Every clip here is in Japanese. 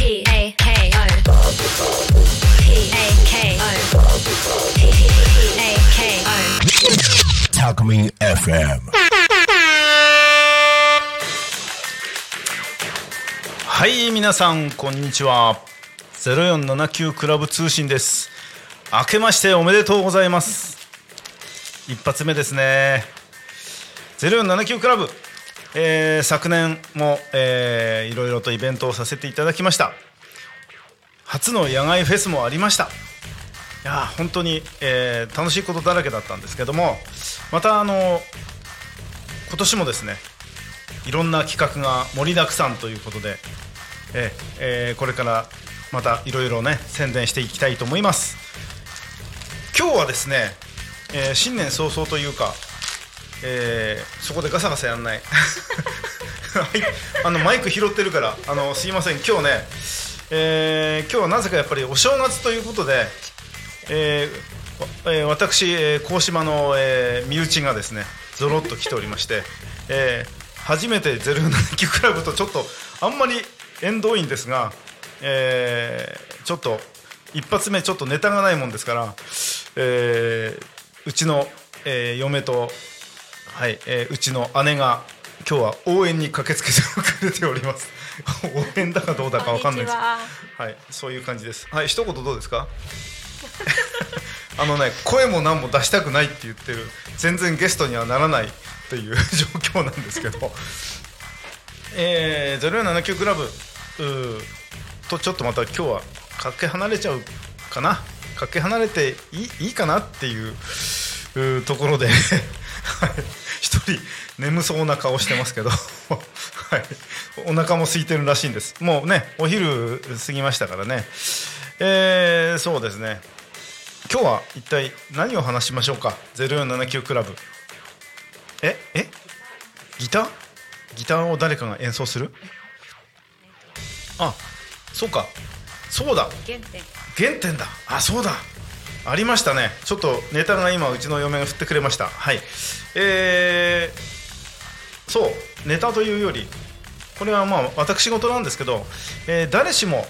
P A K O P A K O P A K O Talkme FM. はい皆さんこんにちは。0479クラブ通信です。明けましておめでとうございます。一発目ですね。0479クラブ、えー昨年も、えーいろいろとイベントをさせていただきました。初の野外フェスもありました。いや本当に、えー楽しいことだらけだったんですけどもまたあの今年もですねいろんな企画が盛りだくさんということで、えーえーこれからまたいろいろね宣伝していきたいと思います。今日はですね、えー新年早々というか、えーそこでガサガサやんない。あのマイク拾ってるからあのすいません。今日ね、えー今日はなぜかやっぱりお正月ということで、えーえー私、えー、島の、えー身内がですねぞろっと来ておりまして、えー初めて079クラブとちょっとあんまり縁遠いんですが、えーちょっと一発目ちょっとネタがないもんですから、えーうちの、えー嫁と、はいえーうちの姉が今日は応援に駆けつけてくれております。応援だかどうだかわかんないです。は。いそういう感じです。はい一言どうですか？あのね声も何も出したくないって言ってる全然ゲストにはならないという 状況なんですけど。えー、0479クラブとちょっとまた今日はかけ離れちゃうかな。かけ離れていいいいかなっていうところで。はい一人眠そうな顔してますけど、はい、お腹も空いてるらしいんです。もうねお昼過ぎましたからね。えー、そうですね。今日は一体何を話しましょうか？0479クラブ。ええ？ギター？ギターを誰かが演奏する？あそうか。そうだ。原点。原点だ。あそうだありましたね。ちょっとネタが今うちの嫁が振ってくれました。はい。えー、そう。ネタというよりこれはまあ私事なんですけど、えー誰しも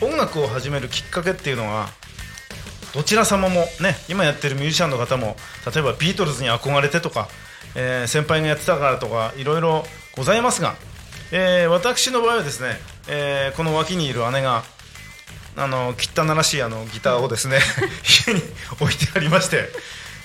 音楽を始めるきっかけっていうのがどちら様もね今やってるミュージシャンの方も例えばビートルズに憧れてとか、えー先輩がやってたからとかいろいろございますが、えー私の場合はですね、えーこの脇にいる姉があの汚らしいあのギターをですね 家に置いてありまして、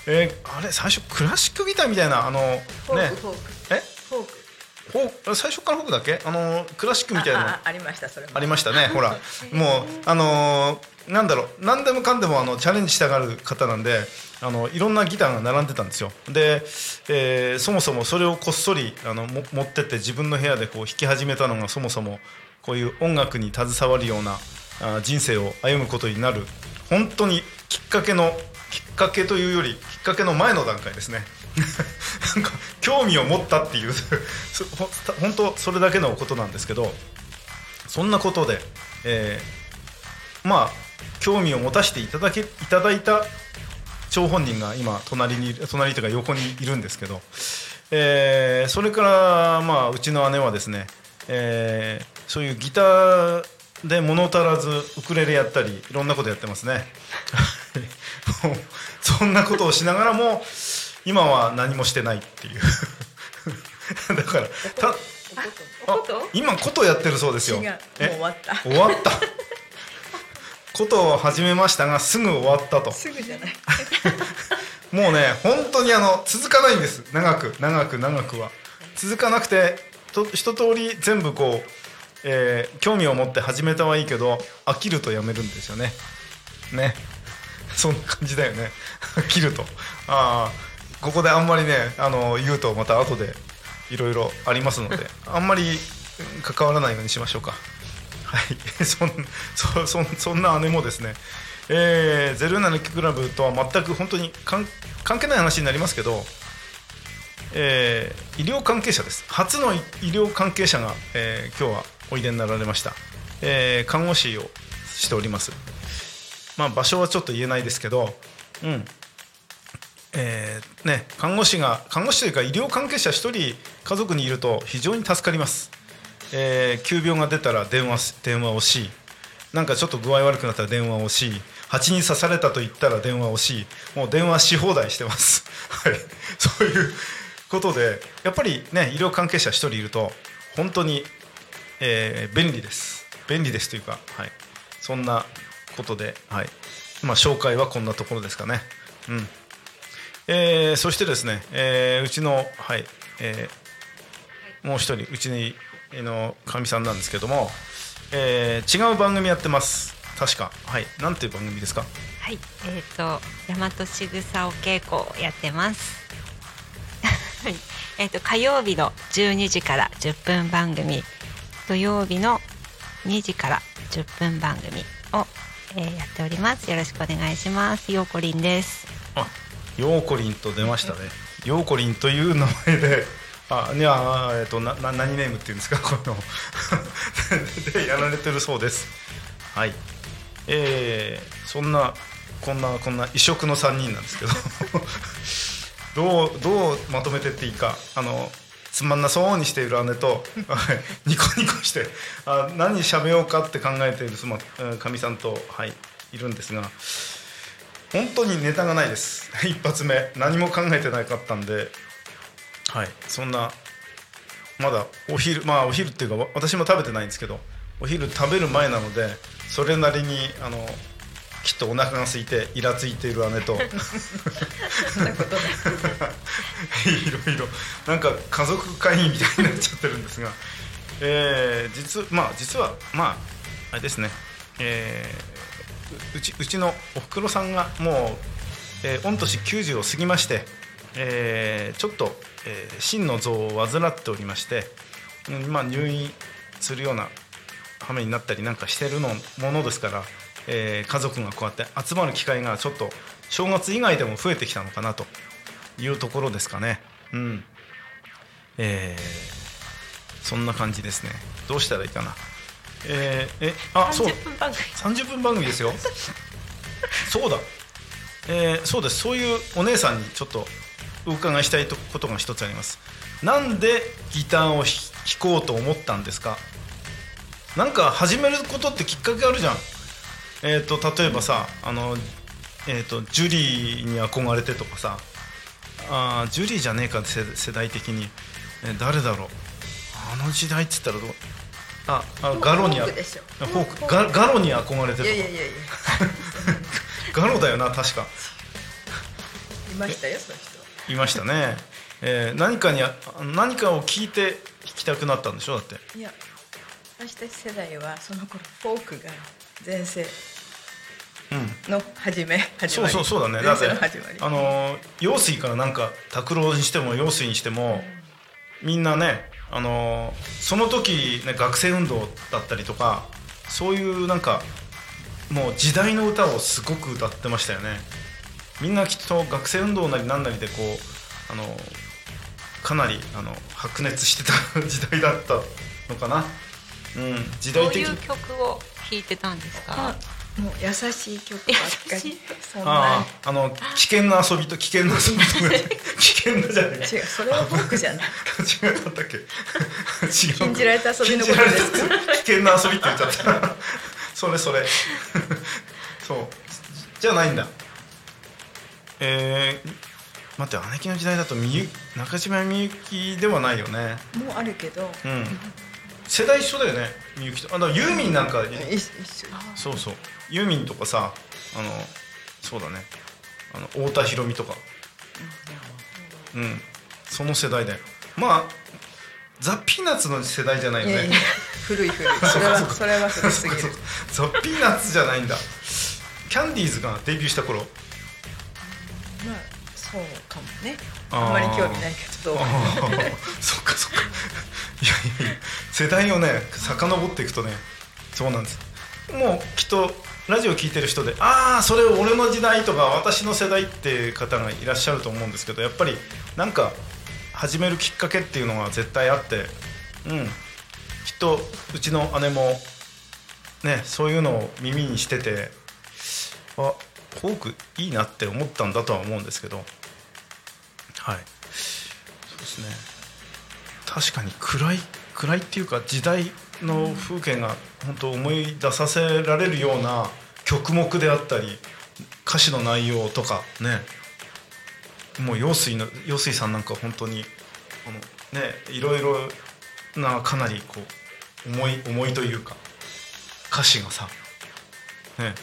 えーあれ最初クラシックギターみたいなあのねクフォーク。え？フォーク。最初からフォークだっけ？あのクラシックみたいな。のありましたそれも。ありましたねほら。もうあのーなんだろう何でもかんでもあのチャレンジしたがる方なんであのいろんなギターが並んでたんですよ。で、えーそもそもそれをこっそりあのも持ってって自分の部屋でこう弾き始めたのがそもそもこういう音楽に携わるようなあ人生を歩むことになる本当にきっかけのきっかけというよりきっかけの前の段階ですね。なんか興味を持ったっていう 本当それだけのことなんですけどそんなことで、えーまあ興味を持たせていただけいただいた張本人が今隣に隣というか横にいるんですけど、えーそれからまあうちの姉はですね、えーそういうギターで物足らずウクレレやったりいろんなことやってますね。そんなことをしながらも今は何もしてないっていう。だからたおこと今ことやってるそうですよ。終わった。終わった。ことを始めましたがすぐ終わったと。すぐじゃない。もうね本当にあの続かないんです。長く長く長くは。続かなくてと一通り全部こう、えー興味を持って始めたはいいけど飽きるとやめるんですよね。ね。そんな感じだよね。飽きると。ああここであんまりねあの言うとまた後でいろいろありますのであんまり関わらないようにしましょうか。はい。そんそそそんな姉もですねえー、079クラブとは全く本当に関係ない話になりますけど、えー医療関係者です。初の医医療関係者が、えー今日はおいでになられました、えー看護師をしております。まあ場所はちょっと言えないですけどうん。えーね、看護師が看護師というか医療関係者1人家族にいると非常に助かります、えー急病が出たら電話電話をしなんかちょっと具合悪くなったら電話をし蜂に刺されたと言ったら電話をしもう電話し放題してます。はい。そういうことでやっぱりね医療関係者一人いると本当に、えー便利です。便利ですというか、はい、そんなことで、はい。まあ、紹介はこんなところですかね。うん。えーそしてですね、えーうちの、はいえーもう一人うちのかみさんなんですけども、えー違う番組やってます。確か。はい。なんていう番組ですか？はい、えっ、と大和しぐさお稽古をやってます。えっ、と火曜日の12時から10分番組、土曜日の2時から10分番組を、えーやっております。よろしくお願いします。ようこりんです。あヨーコリンと出ましたねヨーコリンという名前であいやあえっ、となな何ネームっていうんですか？この でやられてるそうですはいえーそんなこんなこんな異色の3人なんですけど どうどうまとめてっていいかあのつまんなそうにしている姉と ニコニコしてあ何喋ようかって考えているかみさんと、はい、いるんですが本当にネタがないです。一発目。何も考えてなかったんではいそんなまだお昼まあお昼っていうか私も食べてないんですけどお昼食べる前なのでそれなりにあのきっとお腹が空いてイラついている姉と。い。いろいろ。なんか家族会議みたいになっちゃってるんですが、えー実まあ実はまああれですね、えーううちうちのおふくろさんがもう、えー御年90を過ぎまして、えーちょっと、えー心の臓を患っておりまして、うんまあ、入院するような羽目になったりなんかしてるのものですから、えー家族がこうやって集まる機会がちょっと正月以外でも増えてきたのかなというところですかね。うん。えーそんな感じですね。どうしたらいいかな。えーえ、あ、そう。30分番組。30分番組ですよ。そうだ。えーそうです。そういうお姉さんにちょっとお伺いしたいとことが一つあります。なんでギターを弾弾こうと思ったんですか？なんか始めることってきっかけあるじゃん。えっ、と例えばさ、あのえっ、とジュリーに憧れてとかさ、あージュリーじゃねえか世世代的に、えー誰だろう。あの時代っつったらどう？あ、あガロにあフォークガガロに憧れてるいやいやいやいや。ガロだよな確か。いましたよその人いましたね、えー何かにあ何かを聞いて弾きたくなったんでしょだって。いや私たち世代はその頃フォークが全盛。うんの始め始そうまり。そうそうだね。だ全って盛の始まり。あのー陽水からなんか拓郎にしても陽水にしてもみんなねあのーその時、ね、学生運動だったりとかそういうなんかもう時代の歌をすごく歌ってましたよね。みんなきっと学生運動なりなんなりでこうあのかなりあの白熱してた時代だったのかな。うん時代的どういう曲を弾いてたんですか？あ。もう優しい曲ばっかり。あな。ああの危険な遊びと危険な遊びと 危険なじゃない。違うそれはフォークじゃない。違うかったっけ？違う。禁じられた遊びのことです。危険な遊びって言っちゃった。それそれ。そう。じゃないんだ。えー、待って姉貴の時代だとみゆ中島みゆきではないよね。もうあるけど。うん世代一緒だよねみゆきと。あだユーミンなんか一緒そうそう。ユーミンとかさあのそうだね。あの太田裕美とか。うん。その世代だよ。まあザ・ピーナッツの世代じゃないよね。古い古い。それはそれは古すぎる。ザ・ピーナッツじゃないんだ。キャンディーズがデビューした頃。まあそうかもね。あんまり興味ないけど。そっかそっか。いやいや世代をね遡っていくとねそうなんです。もうきっとラジオ聞いてる人でああそれ俺の時代とか私の世代って方がいらっしゃると思うんですけどやっぱりなんか始めるきっかけっていうのが絶対あってうん。きっとうちの姉もねそういうのを耳にしててあフォークいいなって思ったんだとは思うんですけどはい。そうですね。確かに暗い暗いっていうか時代の風景が本当思い出させられるような曲目であったり歌詞の内容とかね。もう陽水の陽水さんなんか本当にあのねいろいろなかなりこう重い重いというか歌詞がさね。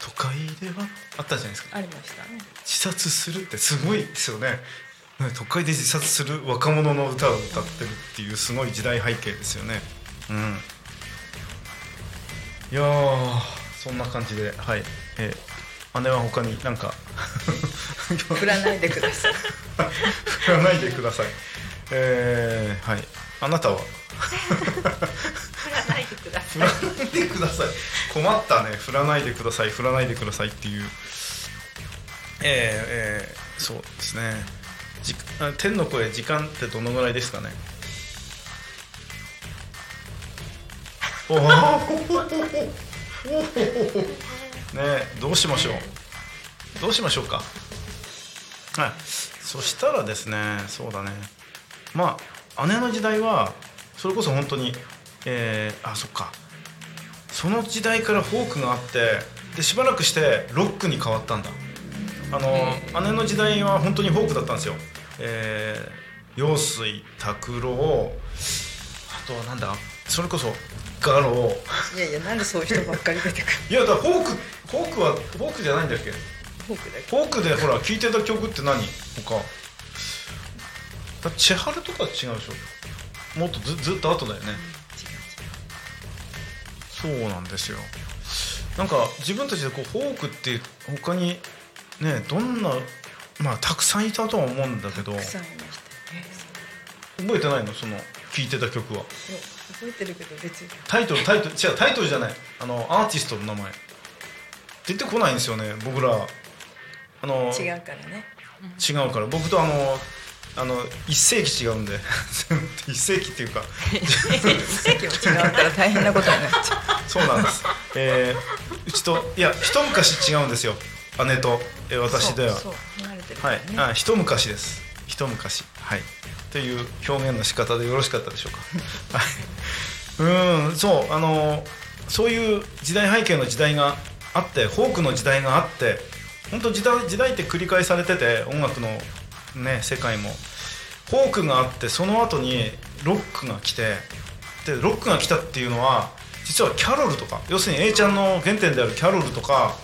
都会ではあったじゃないですか。ありましたね。自殺するってすごいですよねね都会で自殺する若者の歌を歌ってるっていうすごい時代背景ですよね。うん。いやーそんな感じではい、えー姉は他になんか？振らないでください。振らないでください。えー、はい。あなたは？振らないでくだ振らないでください。困ったね。振らないでください。振らないでくださいっていう。えー、えー、そうですねじあ天の声時間ってどのぐらいですかね？おお ねどうしましょう？どうしましょうか？はい。そしたらですねそうだね。まあ姉の時代はそれこそ本当にえー、あそっか。その時代からフォークがあってでしばらくしてロックに変わったんだあの、姉の時代は本当にフォークだったんですよ。えー、陽水拓郎あとはなんだそれこそガロいやいやなんでそういう人ばっかり出てくる いやだフォークフォークはフォークじゃないんだっけ？フォークだけフォークでほら聴いてた曲って何？他。だ千春とか違うでしょ？もっとずずっと後だよね。そうなんですよ。なんか自分たちでこうフォークって他にねどんなまあたくさんいたとは思うんだけど。覚えてないの？その聴いてた曲は。覚えてるけど別に。タイトルタイトル違うタイトルじゃない。あのアーティストの名前。出てこないんですよね僕ら。あの違うからね。違うから。僕とあのあの一世紀違うんで。一世紀っていうか。席も違うから大変なことになっちゃ そうなんです、えーうちといや一昔違うんですよ姉と、私ではそうそう離れてるかはい。あ一昔です。一昔。はい。という表現の仕方でよろしかったでしょうか。はい。うんそうあのそういう時代背景の時代があってフォークの時代があって本当時代時代って繰り返されてて音楽のね世界も。フォークがあってその後にロックが来てでロックが来たっていうのは実はキャロルとか要するに A ちゃんの原点であるキャロルとか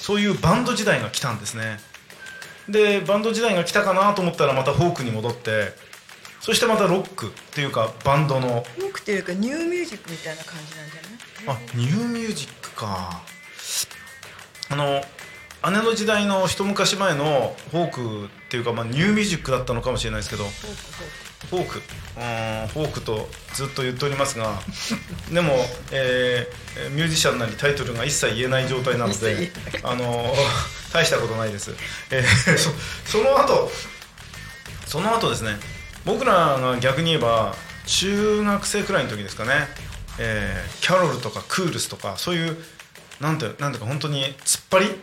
そういうバンド時代が来たんですね。でバンド時代が来たかなと思ったらまたフォークに戻ってそしてまたロックっていうかバンドの。フォークっていうかニューミュージックみたいな感じなんじゃない？あニューミュージックか。あの姉の時代の一昔前のフォークっていうか、まあ、ニューミュージックだったのかもしれないですけどフォーク。うーん。フォークとずっと言っておりますが でも、えーミュージシャンなりタイトルが一切言えない状態なのでえ あの 大したことないです、えーそその後その後ですね僕らが逆に言えば中学生くらいの時ですかね、えーキャロルとかクールスとかそういうなんてなんていうか本当に突っ張り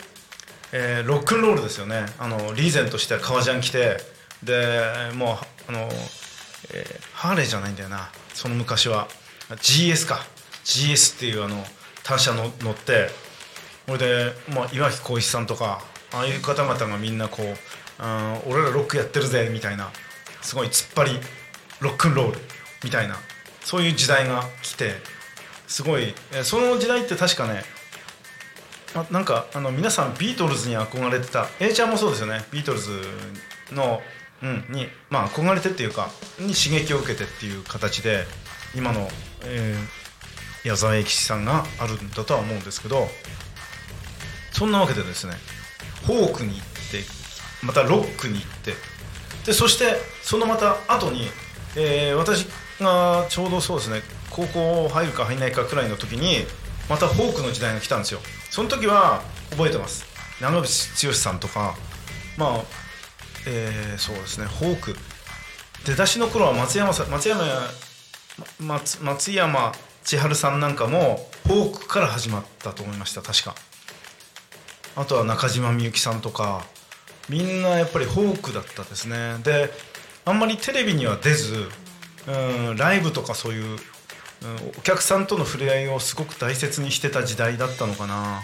えーロックンロールですよね。あのリーゼントして革ジャン着てでもうあの、えーハーレーじゃないんだよな。その昔は。GS か。GS っていうあの単車の乗ってそれで、まあ、岩城浩一さんとかああいう方々がみんなこう「うん俺らロックやってるぜ」みたいなすごい突っ張りロックンロールみたいなそういう時代が来てすごいえーその時代って確かねあなんかあの皆さんビートルズに憧れてた。A ちゃんもそうですよね。ビートルズの、に、まあ、憧れてっていうかに刺激を受けてっていう形で今の、えー矢沢永吉さんがあるんだとは思うんですけどそんなわけでですねフォークに行ってまたロックに行ってでそしてそのまた後に、えー私がちょうどそうですね高校入るか入んないかくらいの時にまたフォークの時代が来たんですよ。その時は覚えてます。長渕剛さんとかまあえーそうですね。フォーク。出だしの頃は松山さん松山松松山千春さんなんかもフォークから始まったと思いました。確か。あとは中島みゆきさんとか。みんなやっぱりフォークだったですね。であんまりテレビには出ずうんライブとかそういう、うん、お客さんとの触れ合いをすごく大切にしてた時代だったのかな。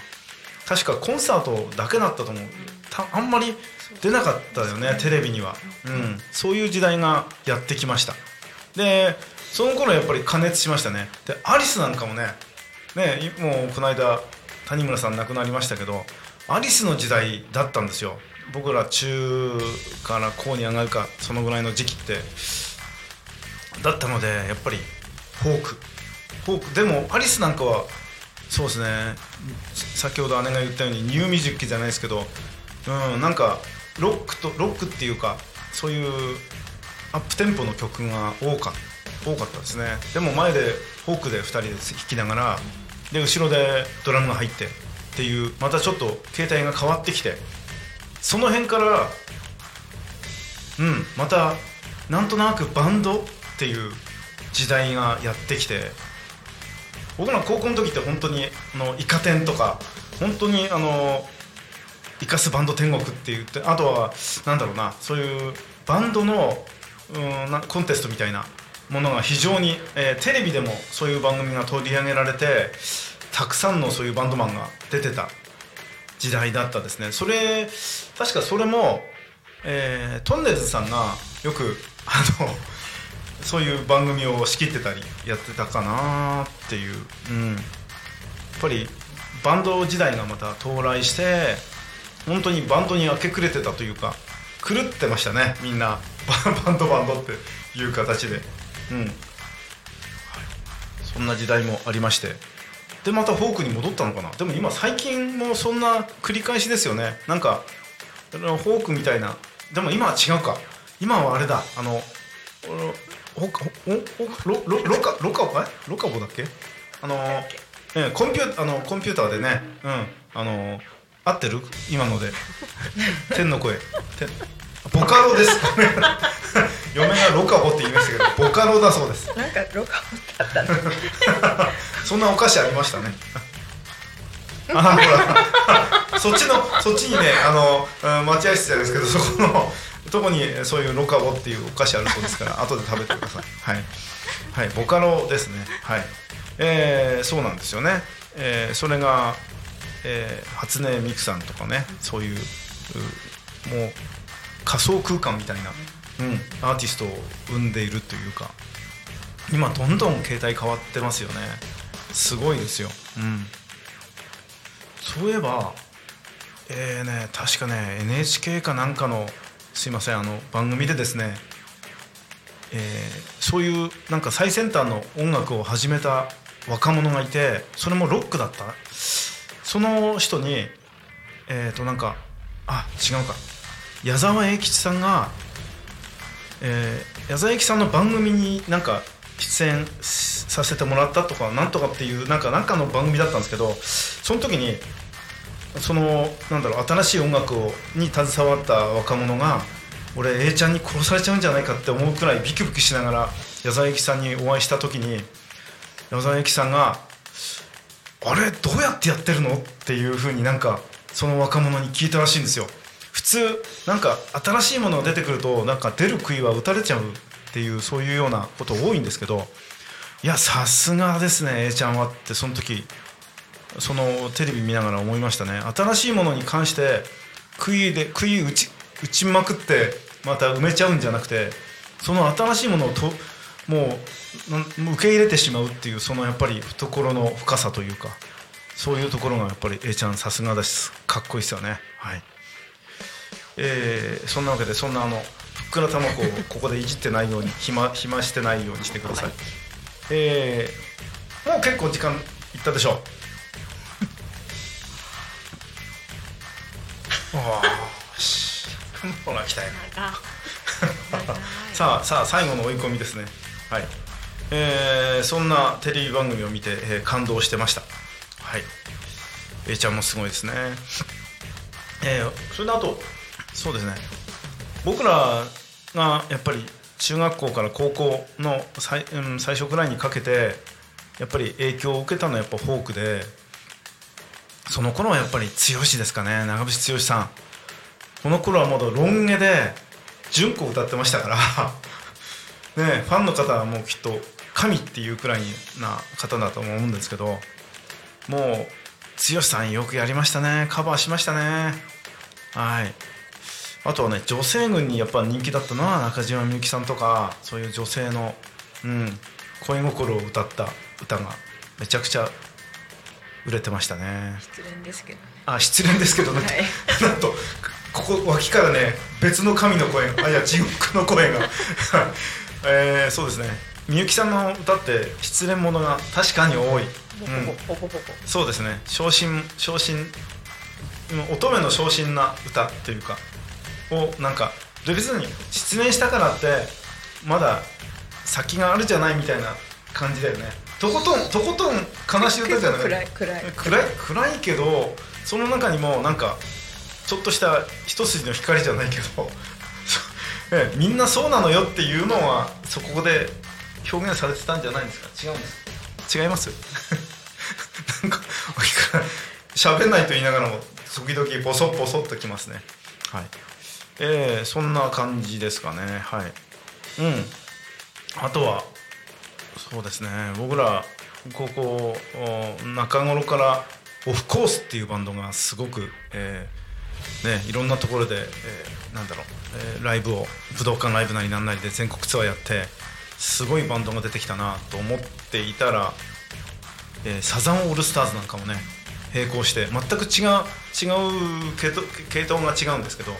確かコンサートだけだったと思う。たあんまり出なかったよねテレビには、うん、そういう時代がやってきました。でその頃やっぱり加熱しましたね。でアリスなんかもねねもうこの間谷村さん亡くなりましたけどアリスの時代だったんですよ。僕ら中から高に上がるかそのぐらいの時期って。だったのでやっぱりフォーク。フォーク。でもアリスなんかはそうですね。先ほど姉が言ったようにニューミュージックじゃないですけどうんなんかロックとロックっていうかそういうアップテンポの曲が多か多かったですね。でも前でフォークで2人で弾きながらで後ろでドラムが入ってっていうまたちょっと形態が変わってきてその辺からうんまたなんとなくバンドっていう時代がやってきて僕ら高校の時って本当にあのイカ天とか本当にあのイカスバンド天国って言ってあとはなんだろうなそういうバンドのうんコンテストみたいなものが非常に、えーテレビでもそういう番組が取り上げられてたくさんのそういうバンドマンが出てた時代だったですね。それ確かそれも、えートンネルズさんがよくあのそういう番組を仕切ってたりやってたかなっていう、うん、やっぱりバンド時代がまた到来して本当にバンドに明け暮れてたというか狂ってましたねみんな。バ バンドバンドっていう形で、うん。はい、そんな時代もありまして。でまたフォークに戻ったのかな。でも今最近もそんな繰り返しですよね。なんかフォークみたいな。でも今は違うか。今はあれだ。あのほかほほロロロカロカボえロカボだっけ？あのええコンピューあのコンピューターでね。うん。あの合ってる？今ので。天の声。天。ボカロです。嫁がロカボって言いましたけどボカロだそうです。なんかロカボってあったのそんなお菓子ありましたね。あほら。そっちのそっちにねあのうん待合室じゃないですけどそこのとこにそういうロカボっていうお菓子あるそうですから後で食べてください。はい、はい、ボカロですね。はい。えー、そうなんですよね、えー、それが、えー、初音ミクさんとかねそういううもう仮想空間みたいな、うん、アーティストを生んでいるというか今どんどん携帯変わってますよね。すごいですよ。うん。そういえばえーね確かね NHK かなんかのすいませんあの番組でですね、えーそういうなんか最先端の音楽を始めた若者がいてそれもロックだった？その人にえっ、となんかあ違うか。矢沢永吉さんが、えー矢沢永吉さんの番組になんか出演させてもらったとかなんとかっていうなんかなんかの番組だったんですけどその時にそのなんだろう新しい音楽をに携わった若者が俺 A ちゃんに殺されちゃうんじゃないかって思うくらいビクビクしながら矢沢永吉さんにお会いした時に矢沢永吉さんが「あれどうやってやってるの?」っていうふうになんかその若者に聞いたらしいんですよ普通なんか新しいものが出てくるとなんか出る杭は打たれちゃうっていうそういうようなこと多いんですけどいやさすがですね A ちゃんはってその時そのテレビ見ながら思いましたね新しいものに関して杭で杭打ち打ちまくってまた埋めちゃうんじゃなくてその新しいものをともう受け入れてしまうっていうそのやっぱり懐の深さというかそういうところがやっぱり A ちゃんさすがですかっこいいですよね。はい。えーそんなわけでそんなあのふっくら卵をここでいじってないように暇 暇してないようにしてください、えーもう結構時間いったでしょう。ああしほら来たよ。さあさあ最後の追い込みですねはい。えーそんなテレビ番組を見て、えー感動してました。はい。A ちゃんもすごいですね。えーそれであとそうですね。僕らがやっぱり中学校から高校の最,、うん、最初くらいにかけてやっぱり影響を受けたのはやっぱフォークでその頃はやっぱり剛ですかね。長渕剛さん。この頃はまだロン毛で純子歌ってましたから。ねファンの方はもうきっと神っていうくらいな方だと思うんですけどもう剛さんよくやりましたね。カバーしましたね。はい。あとはね女性軍にやっぱ人気だったのは中島みゆきさんとかそういう女性の、うん、恋心を歌った歌がめちゃくちゃ売れてましたね。失恋ですけどね。あ失恋ですけどね、はい。なんとここ脇からね別の神の声があいや地獄の声がえー、そうですね。みゆきさんの歌って失恋ものが確かに多い、そうですね。昇進昇進乙女の昇進な歌というかをなんかで別に失恋したからってまだ先があるじゃないみたいな感じだよね。とことんとことん悲しい歌じゃない？暗い暗い。暗い暗いけどその中にもなんかちょっとした一筋の光じゃないけどそええみんなそうなのよっていうのはそこで表現されてたんじゃないんですか？違うんです。違います？なんか喋んないと言いながらも時々ボソッボソッときますね。はい。えー、そんな感じですかね。はい。うん。あとはそうですね。僕ら高校お中頃からオフコースっていうバンドがすごく、えーね、いろんなところで、えーなんだろう、えーライブを武道館ライブなりなんなりで全国ツアーやってすごいバンドが出てきたなと思っていたら、えーサザンオールスターズなんかもね並行して全く違う違う系統系統が違うんですけど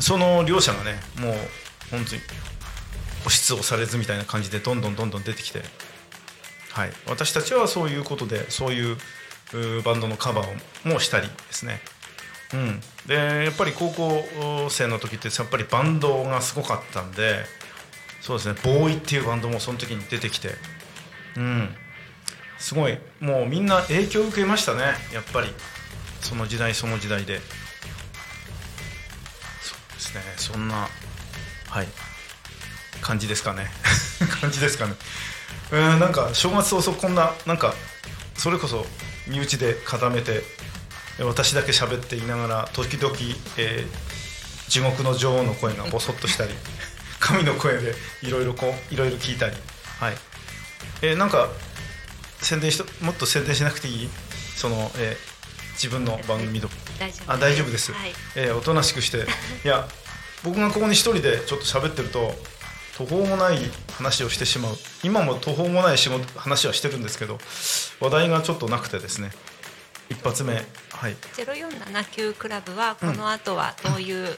その両者がねもう本当に押しつ押されずみたいな感じでどんどんどんどん出てきて、はい、私たちはそういうことでそういうバンドのカバーをもしたりですね、うん、でやっぱり高校生の時ってやっぱりバンドがすごかったんでそうですねボーイっていうバンドもその時に出てきて、うん、すごいもうみんな影響を受けましたねやっぱり。その時代その時代で。そうですねそんなはい。感じですかね。感じですかね。うんなんか正月早々こんななんかそれこそ身内で固めて私だけ喋っていながら時々、えー地獄の女王の声がボソッとしたり 神の声でいろいろこういろいろ聞いたりはい。えーなんか宣伝しともっと宣伝しなくていい？その、えー自分の番組と。大丈夫あ大丈夫です、はい。えーおとなしくして。いや僕がここに一人でちょっと喋ってると途方もない話をしてしまう。今も途方もない仕事話はしてるんですけど話題がちょっとなくてですね一発目。はい。ゼロ四七九クラブはこの後はどういう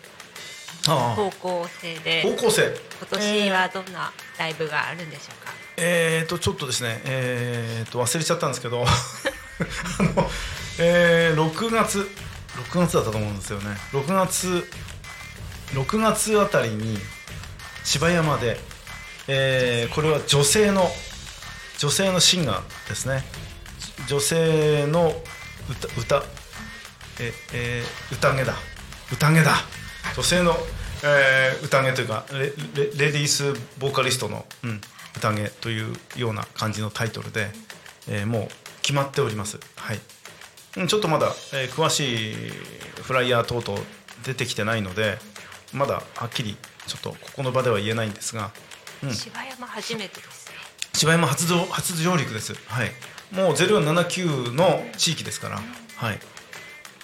あ方向性で、高校生今年はどんなライブがあるんでしょうか？えー、とちょっとですねえー、と忘れちゃったんですけど あの、えー、6月6月だったと思うんですよね。6月6月あたりに芝山で、えーこれは女性の女性のシンガーですね。女性の歌歌。え、えー宴だ。宴だ。女性の、えー宴というかレレレディースボーカリストの、うん、宴というような感じのタイトルで、えーもう決まっております。はい。うんちょっとまだ、えー詳しいフライヤー等々出てきてないのでまだはっきりちょっとここの場では言えないんですが、うん、柴山初めてですね。芝山初上初上陸です。はいもう0479の地域ですから、はい、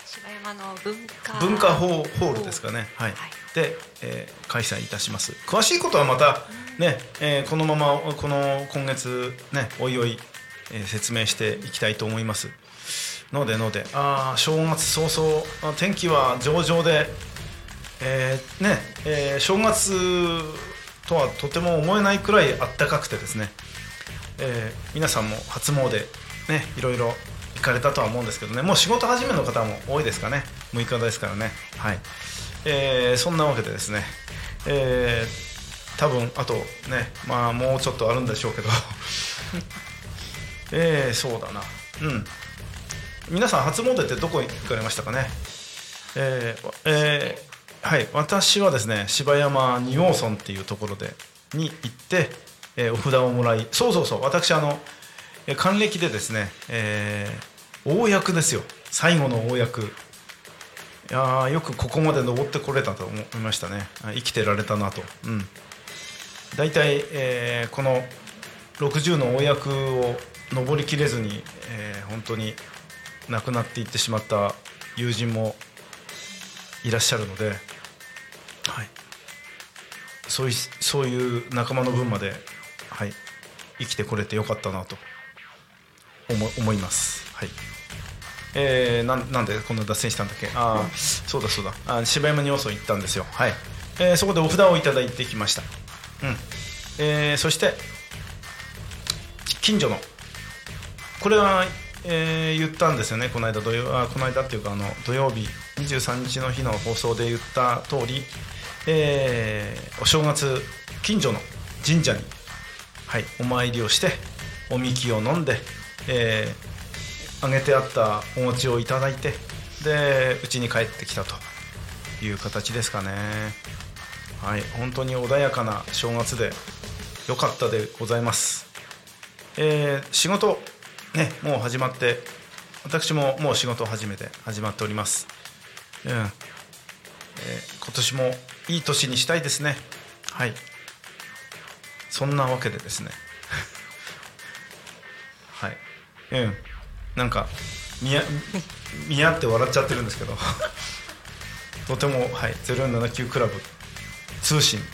柴山の文化。文化ホールですかね、はい。はい。で、えー開催いたします。詳しいことはまたね、えーこのままこの今月ねおいおい、えー説明していきたいと思います。のでので。あー正月早々あ天気は上々で、えーね、えー正月とはとても思えないくらい暖かくてですね、えー皆さんも初詣ねいろいろ行かれたとは思うんですけどね。もう仕事始めの方も多いですかね。6日ですからね。はい、えーそんなわけでですね、えー多分あとねまあもうちょっとあるんでしょうけど。えーそうだな。うん。皆さん初詣ってどこ行かれましたかね？えーえーはい。私はですね芝山仁王村っていうところでに行って、えーお札をもらいそうそうそう私あの還暦でですね、えー大役ですよ。最後の大役いやよくここまで登ってこれたと思いましたね。生きてられたなと、うん、大体、えーこの60の公役を上りきれずに、えー本当に亡くなっていってしまった友人もいらっしゃるので、はい、そういうそういう仲間の分まで、はい、生きてこれてよかったなと。思思います。はい。えー、なんなんでこんな脱線したんだっけ？ああそうだそうだ。あ柴山に要素行ったんですよ。はい、えーそこでお札をいただいてきました。うん。えーそして近所の。これは、えー言ったんですよね。この間土曜あこの間っていうかあの土曜日23日の日の放送で言った通り、えーお正月近所の神社に、はい、お参りをしておみきを飲んで、えー揚げてあったお餅をいただいてで家に帰ってきたという形ですかね。はい本当に穏やかな正月で良かったでございます。えー仕事ねもう始まって私ももう仕事を始めて始まっております。うん、えー今年もいい年にしたいですね。はい。そんなわけでですね。はい。うん。なんかみやみやって笑っちゃってるんですけど。とてもはい。0479クラブ通信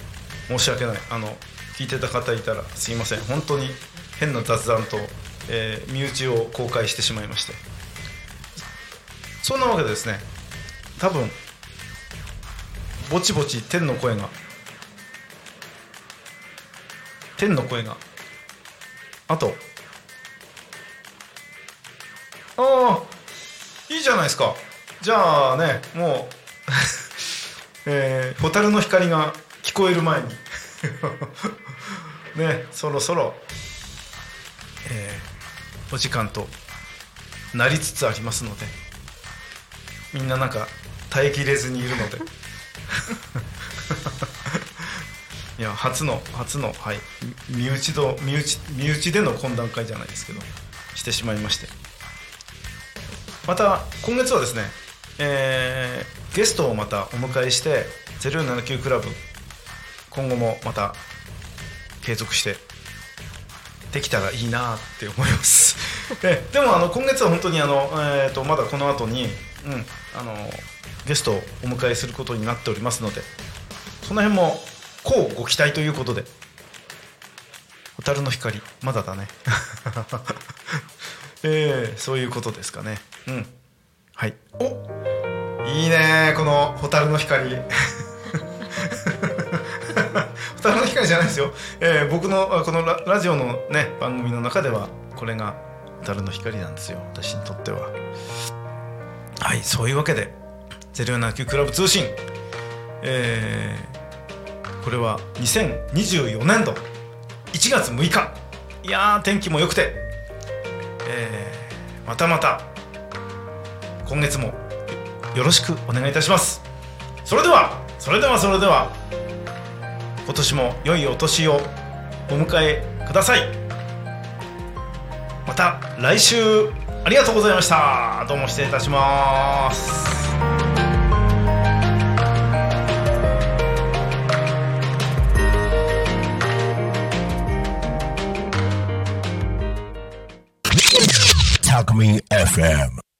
申し訳ない。あの聞いてた方いたらすいません。本当に変な雑談と、えー身内を公開してしまいまして。そんなわけでですね多分ぼちぼち天の声が天の声が。あと。ああいいじゃないですか。じゃあねもう。えー、蛍の光が聞こえる前に。ねそろそろ、えーお時間となりつつありますので。みんななんか耐えきれずにいるので。いや初の初の、はい、身内と身内身内での懇談会じゃないですけどしてしまいまして。また今月はですね、えーゲストをまたお迎えして0479クラブ今後もまた継続してできたらいいなって思います。えでもあの今月は本当にあの、えー、とまだこの後に、うん、あのゲストをお迎えすることになっておりますのでその辺もこうご期待ということで。蛍の光まだだね。えー、そういうことですかね。うん。はい。おいいねこの蛍の光。蛍の光じゃないですよ、えー僕のあこのララジオのね番組の中ではこれが蛍の光なんですよ。私にとっては。はいそういうわけで0479クラブ通信。えーこれは2024年度1月6日。いや天気も良くて、えーまたまた今月もよろしくお願いいたします。それではそれではそれでは今年も良いお年をお迎えください。また来週ありがとうございました。どうも失礼いたします。タクミン FM